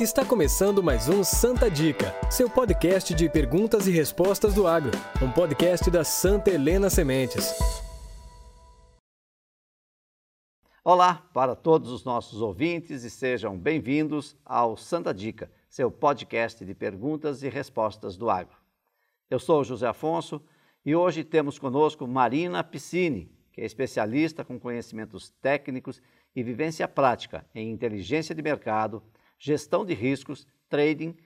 Está começando mais um Santa Dica, seu podcast de perguntas e respostas do agro, um podcast da Santa Helena Sementes. Olá para todos os nossos ouvintes e sejam bem-vindos ao Santa Dica, seu podcast de perguntas e respostas do agro. Eu sou José Afonso e hoje temos conosco Marina Piscini, que é especialista com conhecimentos técnicos e vivência prática em inteligência de mercado, gestão de riscos, trading,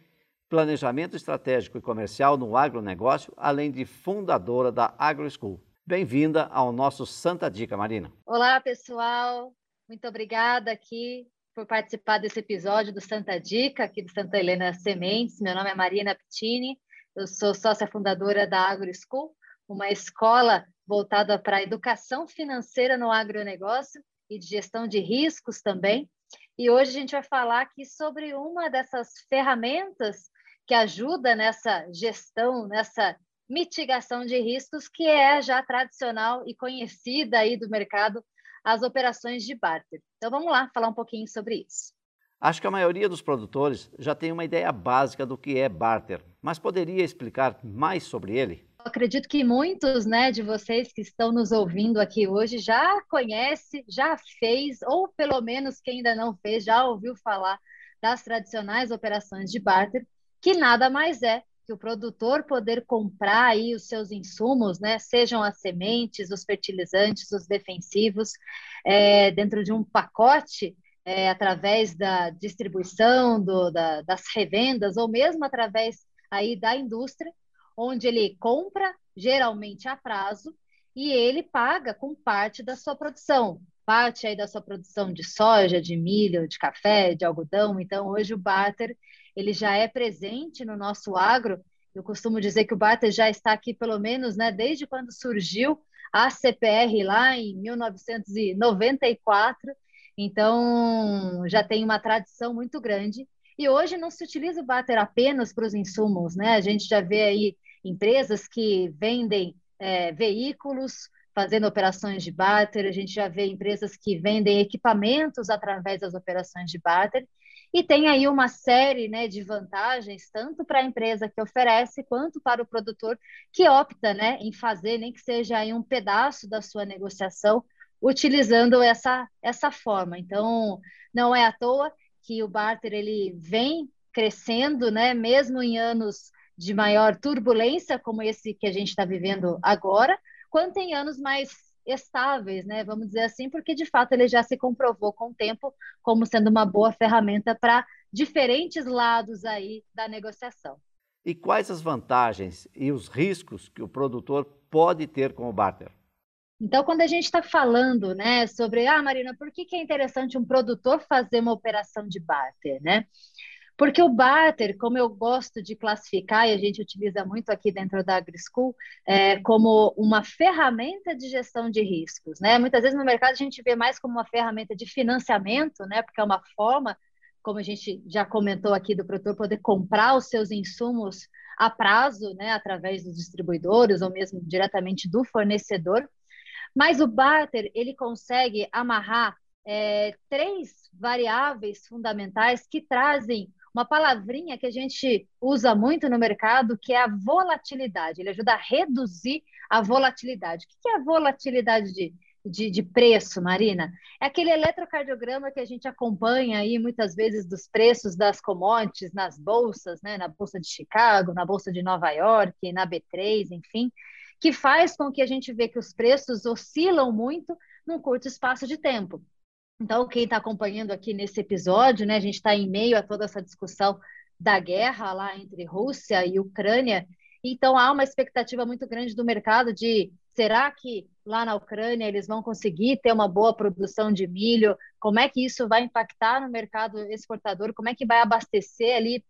planejamento estratégico e comercial no agronegócio, além de fundadora da AgroSchool. Bem-vinda ao nosso Santa Dica, Marina. Olá, pessoal. Muito obrigada aqui por participar desse episódio do Santa Dica, aqui do Santa Helena Sementes. Meu nome é Marina Pittini, eu sou sócia fundadora da AgroSchool, uma escola voltada para a educação financeira no agronegócio e de gestão de riscos também. E hoje a gente vai falar aqui sobre uma dessas ferramentas que ajuda nessa gestão, nessa mitigação de riscos, que é já tradicional e conhecida aí do mercado, as operações de barter. Então vamos lá falar um pouquinho sobre isso. Acho que a maioria dos produtores já tem uma ideia básica do que é barter, mas poderia explicar mais sobre ele? Acredito que muitos né, de vocês que estão nos ouvindo aqui hoje já conhece, já fez, ou pelo menos quem ainda não fez, já ouviu falar das tradicionais operações de barter, que nada mais é que o produtor poder comprar aí os seus insumos, né, sejam as sementes, os fertilizantes, os defensivos, é, dentro de um pacote é, através da distribuição, do, da, das revendas, ou mesmo através aí da indústria, onde ele compra, geralmente a prazo, e ele paga com parte da sua produção, parte aí da sua produção de soja, de milho, de café, de algodão. Então, hoje o barter ele já é presente no nosso agro. Eu costumo dizer que o barter já está aqui pelo menos, né, desde quando surgiu a CPR lá em 1994. Então, já tem uma tradição muito grande. E hoje não se utiliza o barter apenas para os insumos, né? A gente já vê aí empresas que vendem é, veículos fazendo operações de barter, a gente já vê empresas que vendem equipamentos através das operações de barter, e tem aí uma série né, de vantagens, tanto para a empresa que oferece, quanto para o produtor que opta né, em fazer, nem que seja aí um pedaço da sua negociação, utilizando essa, essa forma. Então, não é à toa que o barter ele vem crescendo, né, mesmo em anos de maior turbulência, como esse que a gente está vivendo agora, quanto em anos mais estáveis, né? Vamos dizer assim, porque de fato ele já se comprovou com o tempo como sendo uma boa ferramenta para diferentes lados aí da negociação. E quais as vantagens e os riscos que o produtor pode ter com o barter? Então, quando a gente está falando, né, sobre, ah, Marina, por que, que é interessante um produtor fazer uma operação de barter, né? Porque o barter, como eu gosto de classificar, e a gente utiliza muito aqui dentro da AgriSchool, é, como uma ferramenta de gestão de riscos. Né? Muitas vezes no mercado a gente vê mais como uma ferramenta de financiamento, né? porque é uma forma, como a gente já comentou aqui, do produtor poder comprar os seus insumos a prazo, né? através dos distribuidores ou mesmo diretamente do fornecedor. Mas o barter, ele consegue amarrar é, três variáveis fundamentais que trazem uma palavrinha que a gente usa muito no mercado, que é a volatilidade. Ele ajuda a reduzir a volatilidade. O que é a volatilidade de, de, de, preço, Marina? É aquele eletrocardiograma que a gente acompanha aí muitas vezes dos preços das commodities nas bolsas, né? na Bolsa de Chicago, na Bolsa de Nova York, na B3, enfim, que faz com que a gente vê que os preços oscilam muito num curto espaço de tempo. Então, quem está acompanhando aqui nesse episódio, né, a gente está em meio a toda essa discussão da guerra lá entre Rússia e Ucrânia. Então, há uma expectativa muito grande do mercado de será que lá na Ucrânia eles vão conseguir ter uma boa produção de milho? Como é que isso vai impactar no mercado exportador? Como é que vai abastecer ali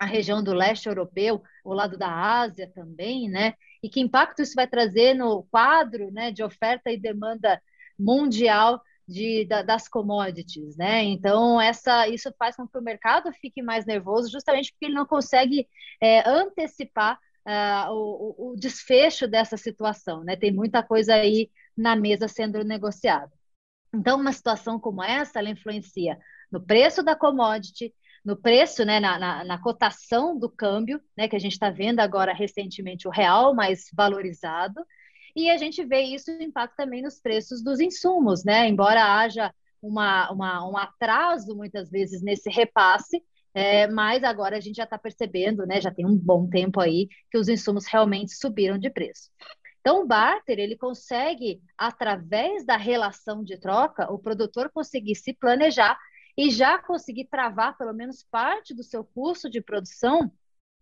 a região do leste europeu, o lado da Ásia também, né? E que impacto isso vai trazer no quadro né, de oferta e demanda mundial de, da, das commodities, né? Então, essa, isso faz com que o mercado fique mais nervoso, justamente porque ele não consegue é, antecipar uh, o, o, desfecho dessa situação, né? Tem muita coisa aí na mesa sendo negociada. Então, uma situação como essa, ela influencia no preço da commodity, no preço, né, na, na, na, cotação do câmbio, né, que a gente está vendo agora recentemente o real mais valorizado, e a gente vê isso impacto também nos preços dos insumos, né, embora haja uma, uma, um atraso muitas vezes nesse repasse, é, mas agora a gente já está percebendo, né, já tem um bom tempo aí, que os insumos realmente subiram de preço. Então, o barter, ele consegue, através da relação de troca, o produtor conseguir se planejar e já conseguir travar pelo menos parte do seu custo de produção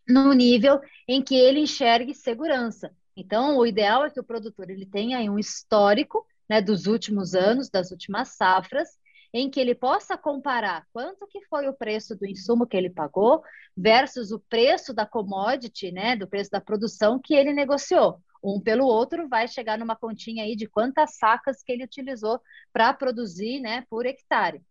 no nível em que ele enxergue segurança. Então, o ideal é que o produtor ele tenha um histórico né, dos últimos anos, das últimas safras, em que ele possa comparar quanto que foi o preço do insumo que ele pagou versus o preço da commodity, né, do preço da produção que ele negociou. Um pelo outro vai chegar numa continha aí de quantas sacas que ele utilizou para produzir, né, por hectare.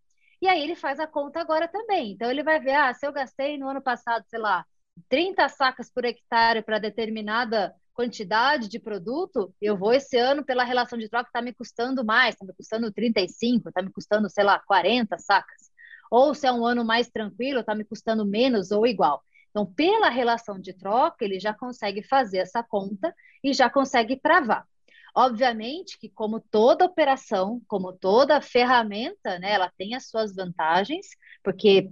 E aí ele faz a conta agora também. Então ele vai ver, ah, se eu gastei no ano passado, sei lá, 30 sacas por hectare para determinada quantidade de produto, eu vou esse ano pela relação de troca está me custando mais, está me custando 35, está me custando, sei lá, 40 sacas. Ou se é um ano mais tranquilo, está me custando menos ou igual. Então, pela relação de troca, ele já consegue fazer essa conta e já consegue travar. Obviamente que, como toda operação, como toda ferramenta, né, ela tem as suas vantagens, porque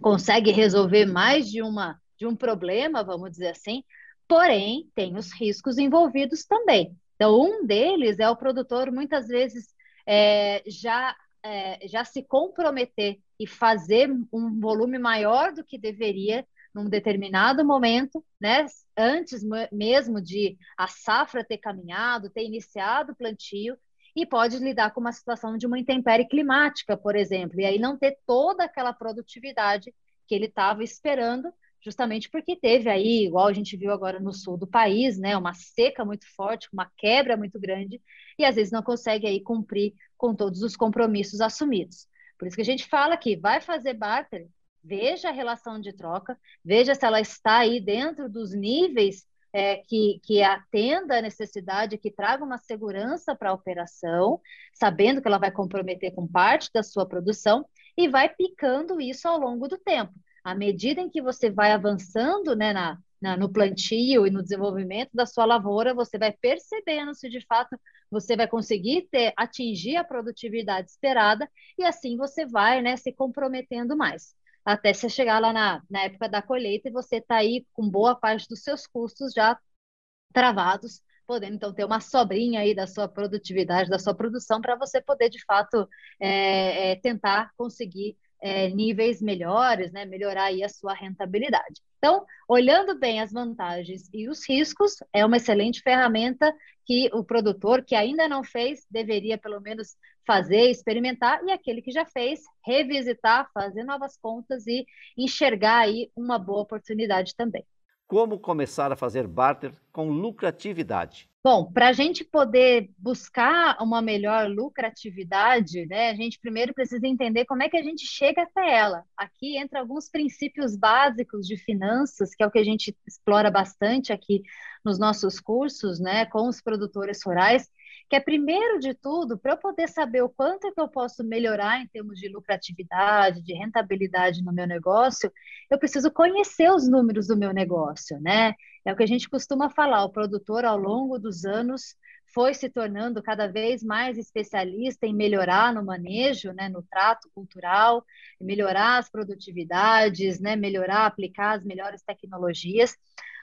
consegue resolver mais de uma de um problema, vamos dizer assim, porém tem os riscos envolvidos também. Então, um deles é o produtor muitas vezes é, já é, já se comprometer e fazer um volume maior do que deveria num determinado momento, né, antes mesmo de a safra ter caminhado, ter iniciado o plantio, e pode lidar com uma situação de uma intempérie climática, por exemplo, e aí não ter toda aquela produtividade que ele estava esperando, justamente porque teve aí, igual a gente viu agora no sul do país, né, uma seca muito forte, uma quebra muito grande, e às vezes não consegue aí cumprir com todos os compromissos assumidos. Por isso que a gente fala que vai fazer barter, veja a relação de troca, veja se ela está aí dentro dos níveis é, que, que atenda a necessidade, que traga uma segurança para a operação, sabendo que ela vai comprometer com parte da sua produção, e vai picando isso ao longo do tempo. À medida em que você vai avançando né, na, na, no plantio e no desenvolvimento da sua lavoura, você vai percebendo se de fato você vai conseguir ter, atingir a produtividade esperada, e assim você vai né, se comprometendo mais. Até você chegar lá na, na época da colheita e você está aí com boa parte dos seus custos já travados, podendo então ter uma sobrinha aí da sua produtividade, da sua produção, para você poder de fato é, é, tentar conseguir é, níveis melhores, né, melhorar aí a sua rentabilidade. Então, olhando bem as vantagens e os riscos, é uma excelente ferramenta que o produtor que ainda não fez deveria pelo menos fazer, experimentar, e aquele que já fez, revisitar, fazer novas contas e enxergar aí uma boa oportunidade também. Como começar a fazer barter com lucratividade? Bom, para a gente poder buscar uma melhor lucratividade, né, a gente primeiro precisa entender como é que a gente chega até ela. Aqui entra alguns princípios básicos de finanças, que é o que a gente explora bastante aqui nos nossos cursos, né, com os produtores rurais, que é primeiro de tudo, para eu poder saber o quanto é que eu posso melhorar em termos de lucratividade, de rentabilidade no meu negócio, eu preciso conhecer os números do meu negócio, né? É o que a gente costuma falar, o produtor ao longo dos anos foi se tornando cada vez mais especialista em melhorar no manejo, né, no trato cultural, melhorar as produtividades, né, melhorar, aplicar as melhores tecnologias.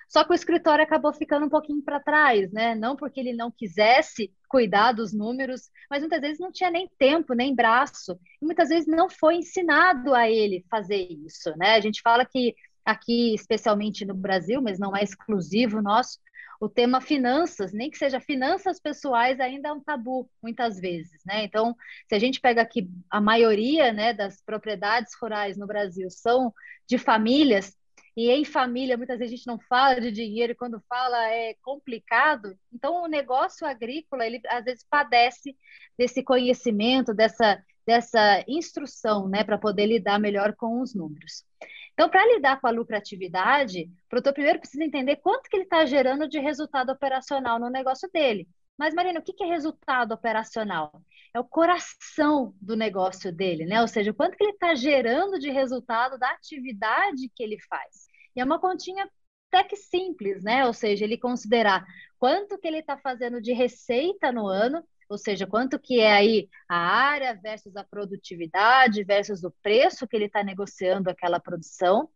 Só que o escritório acabou ficando um pouquinho para trás, né? Não porque ele não quisesse cuidar dos números, mas muitas vezes não tinha nem tempo, nem braço, e muitas vezes não foi ensinado a ele fazer isso, né? A gente fala que aqui, especialmente no Brasil, mas não é exclusivo nosso, o tema finanças, nem que seja finanças pessoais, ainda é um tabu, muitas vezes, né? Então, se a gente pega aqui a maioria né, das propriedades rurais no Brasil são de famílias, e em família muitas vezes a gente não fala de dinheiro e quando fala é complicado. Então o negócio agrícola ele às vezes padece desse conhecimento, dessa dessa instrução, né, para poder lidar melhor com os números. Então, para lidar com a lucratividade, o produtor primeiro precisa entender quanto que ele está gerando de resultado operacional no negócio dele. Mas, Marina, o que é resultado operacional? É o coração do negócio dele, né? Ou seja, quanto que ele está gerando de resultado da atividade que ele faz. E é uma continha até que simples, né? Ou seja, ele considerar quanto que ele está fazendo de receita no ano, ou seja, quanto que é aí a área versus a produtividade versus o preço que ele está negociando aquela produção,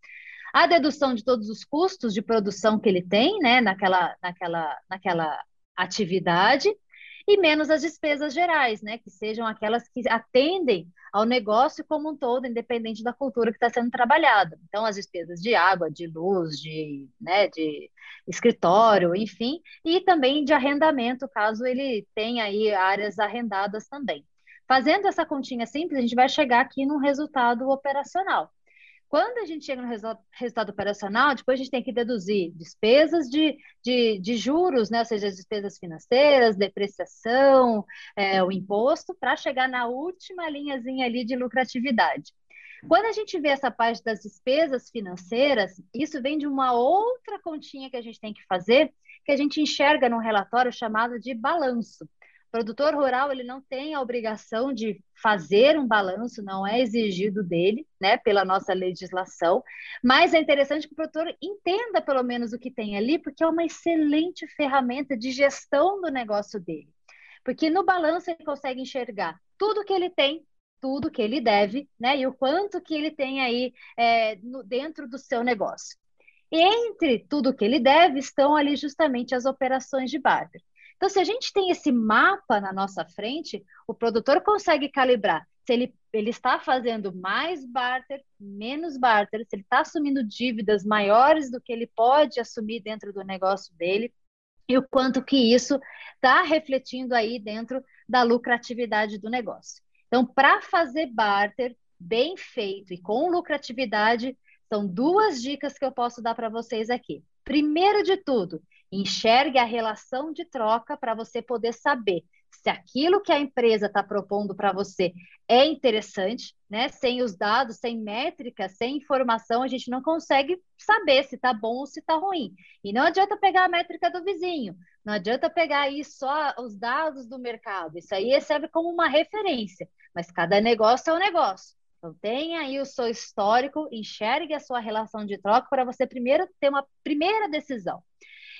a dedução de todos os custos de produção que ele tem, né, naquela, naquela, naquela atividade, e menos as despesas gerais, né, que sejam aquelas que atendem ao negócio como um todo, independente da cultura que está sendo trabalhada. Então, as despesas de água, de luz, de, né, de escritório, enfim, e também de arrendamento, caso ele tenha aí áreas arrendadas também. Fazendo essa continha simples, a gente vai chegar aqui num resultado operacional. Quando a gente chega no resultado operacional, depois a gente tem que deduzir despesas de, de, de juros, né? ou seja, as despesas financeiras, depreciação, é, o imposto, para chegar na última linhazinha ali de lucratividade. Quando a gente vê essa parte das despesas financeiras, isso vem de uma outra continha que a gente tem que fazer, que a gente enxerga num relatório chamado de balanço. Produtor rural ele não tem a obrigação de fazer um balanço, não é exigido dele, né, pela nossa legislação, mas é interessante que o produtor entenda pelo menos o que tem ali, porque é uma excelente ferramenta de gestão do negócio dele. Porque no balanço ele consegue enxergar tudo que ele tem, tudo que ele deve, né, e o quanto que ele tem aí é, no, dentro do seu negócio. E entre tudo que ele deve estão ali justamente as operações de barter. Então, se a gente tem esse mapa na nossa frente, o produtor consegue calibrar se ele, ele está fazendo mais barter, menos barter, se ele está assumindo dívidas maiores do que ele pode assumir dentro do negócio dele, e o quanto que isso está refletindo aí dentro da lucratividade do negócio. Então, para fazer barter bem feito e com lucratividade, são duas dicas que eu posso dar para vocês aqui. Primeiro de tudo, Enxergue a relação de troca para você poder saber se aquilo que a empresa está propondo para você é interessante, né? Sem os dados, sem métrica, sem informação, a gente não consegue saber se está bom ou se está ruim. E não adianta pegar a métrica do vizinho, não adianta pegar aí só os dados do mercado. Isso aí serve como uma referência, mas cada negócio é um negócio. Então, tenha aí o seu histórico, enxergue a sua relação de troca para você primeiro ter uma primeira decisão.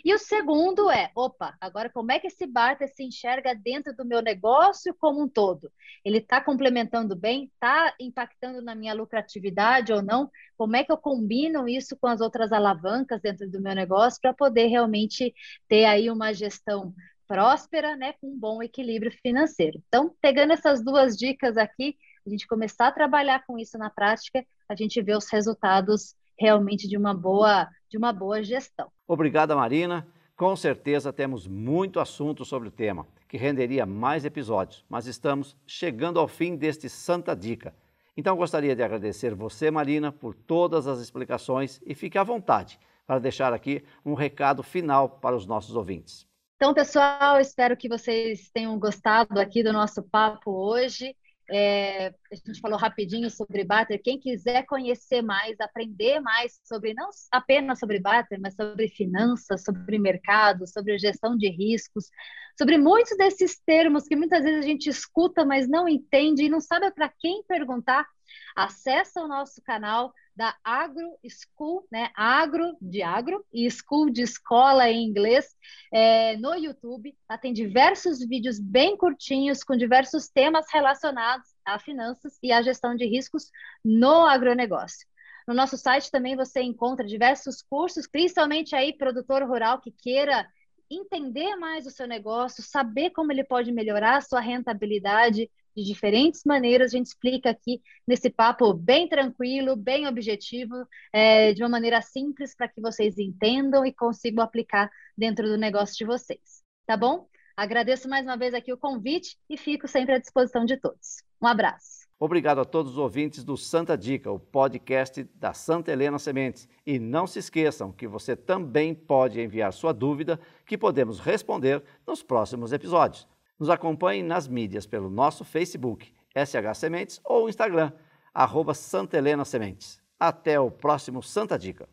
E o segundo é, opa, agora como é que esse barter se enxerga dentro do meu negócio como um todo? Ele está complementando bem? Está impactando na minha lucratividade ou não? Como é que eu combino isso com as outras alavancas dentro do meu negócio para poder realmente ter aí uma gestão próspera, né, com um bom equilíbrio financeiro. Então, pegando essas duas dicas aqui, a gente começar a trabalhar com isso na prática, a gente vê os resultados realmente de uma boa, de uma boa gestão. Obrigada, Marina. Com certeza temos muito assunto sobre o tema, que renderia mais episódios, mas estamos chegando ao fim deste Santa Dica. Então gostaria de agradecer você, Marina, por todas as explicações e fique à vontade para deixar aqui um recado final para os nossos ouvintes. Então, pessoal, espero que vocês tenham gostado aqui do nosso papo hoje. É, a gente falou rapidinho sobre Bater. Quem quiser conhecer mais, aprender mais sobre, não apenas sobre Bater, mas sobre finanças, sobre mercado, sobre gestão de riscos, sobre muitos desses termos que muitas vezes a gente escuta, mas não entende e não sabe para quem perguntar, acessa o nosso canal da Agro School, né? Agro de agro e School de escola em inglês é, no YouTube. Tá? Tem diversos vídeos bem curtinhos com diversos temas relacionados a finanças e a gestão de riscos no agronegócio. No nosso site também você encontra diversos cursos, principalmente aí produtor rural que queira entender mais o seu negócio, saber como ele pode melhorar a sua rentabilidade, de diferentes maneiras. A gente explica aqui nesse papo bem tranquilo, bem objetivo, é, de uma maneira simples para que vocês entendam e consigam aplicar dentro do negócio de vocês. Tá bom? Agradeço mais uma vez aqui o convite e fico sempre à disposição de todos. Um abraço. Obrigado a todos os ouvintes do Santa Dica, o podcast da Santa Helena Sementes. E não se esqueçam que você também pode enviar sua dúvida, que podemos responder nos próximos episódios. Nos acompanhe nas mídias pelo nosso Facebook, SH Sementes, ou Instagram, arroba Santa Helena Sementes. Até o próximo Santa Dica.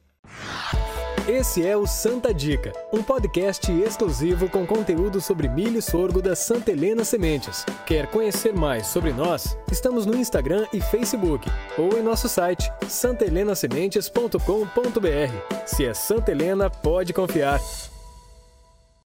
Esse é o Santa Dica, um podcast exclusivo com conteúdo sobre milho e sorgo da Santa Helena Sementes. Quer conhecer mais sobre nós? Estamos no Instagram e Facebook ou em nosso site santelenasementes.com.br. Se é Santa Helena, pode confiar.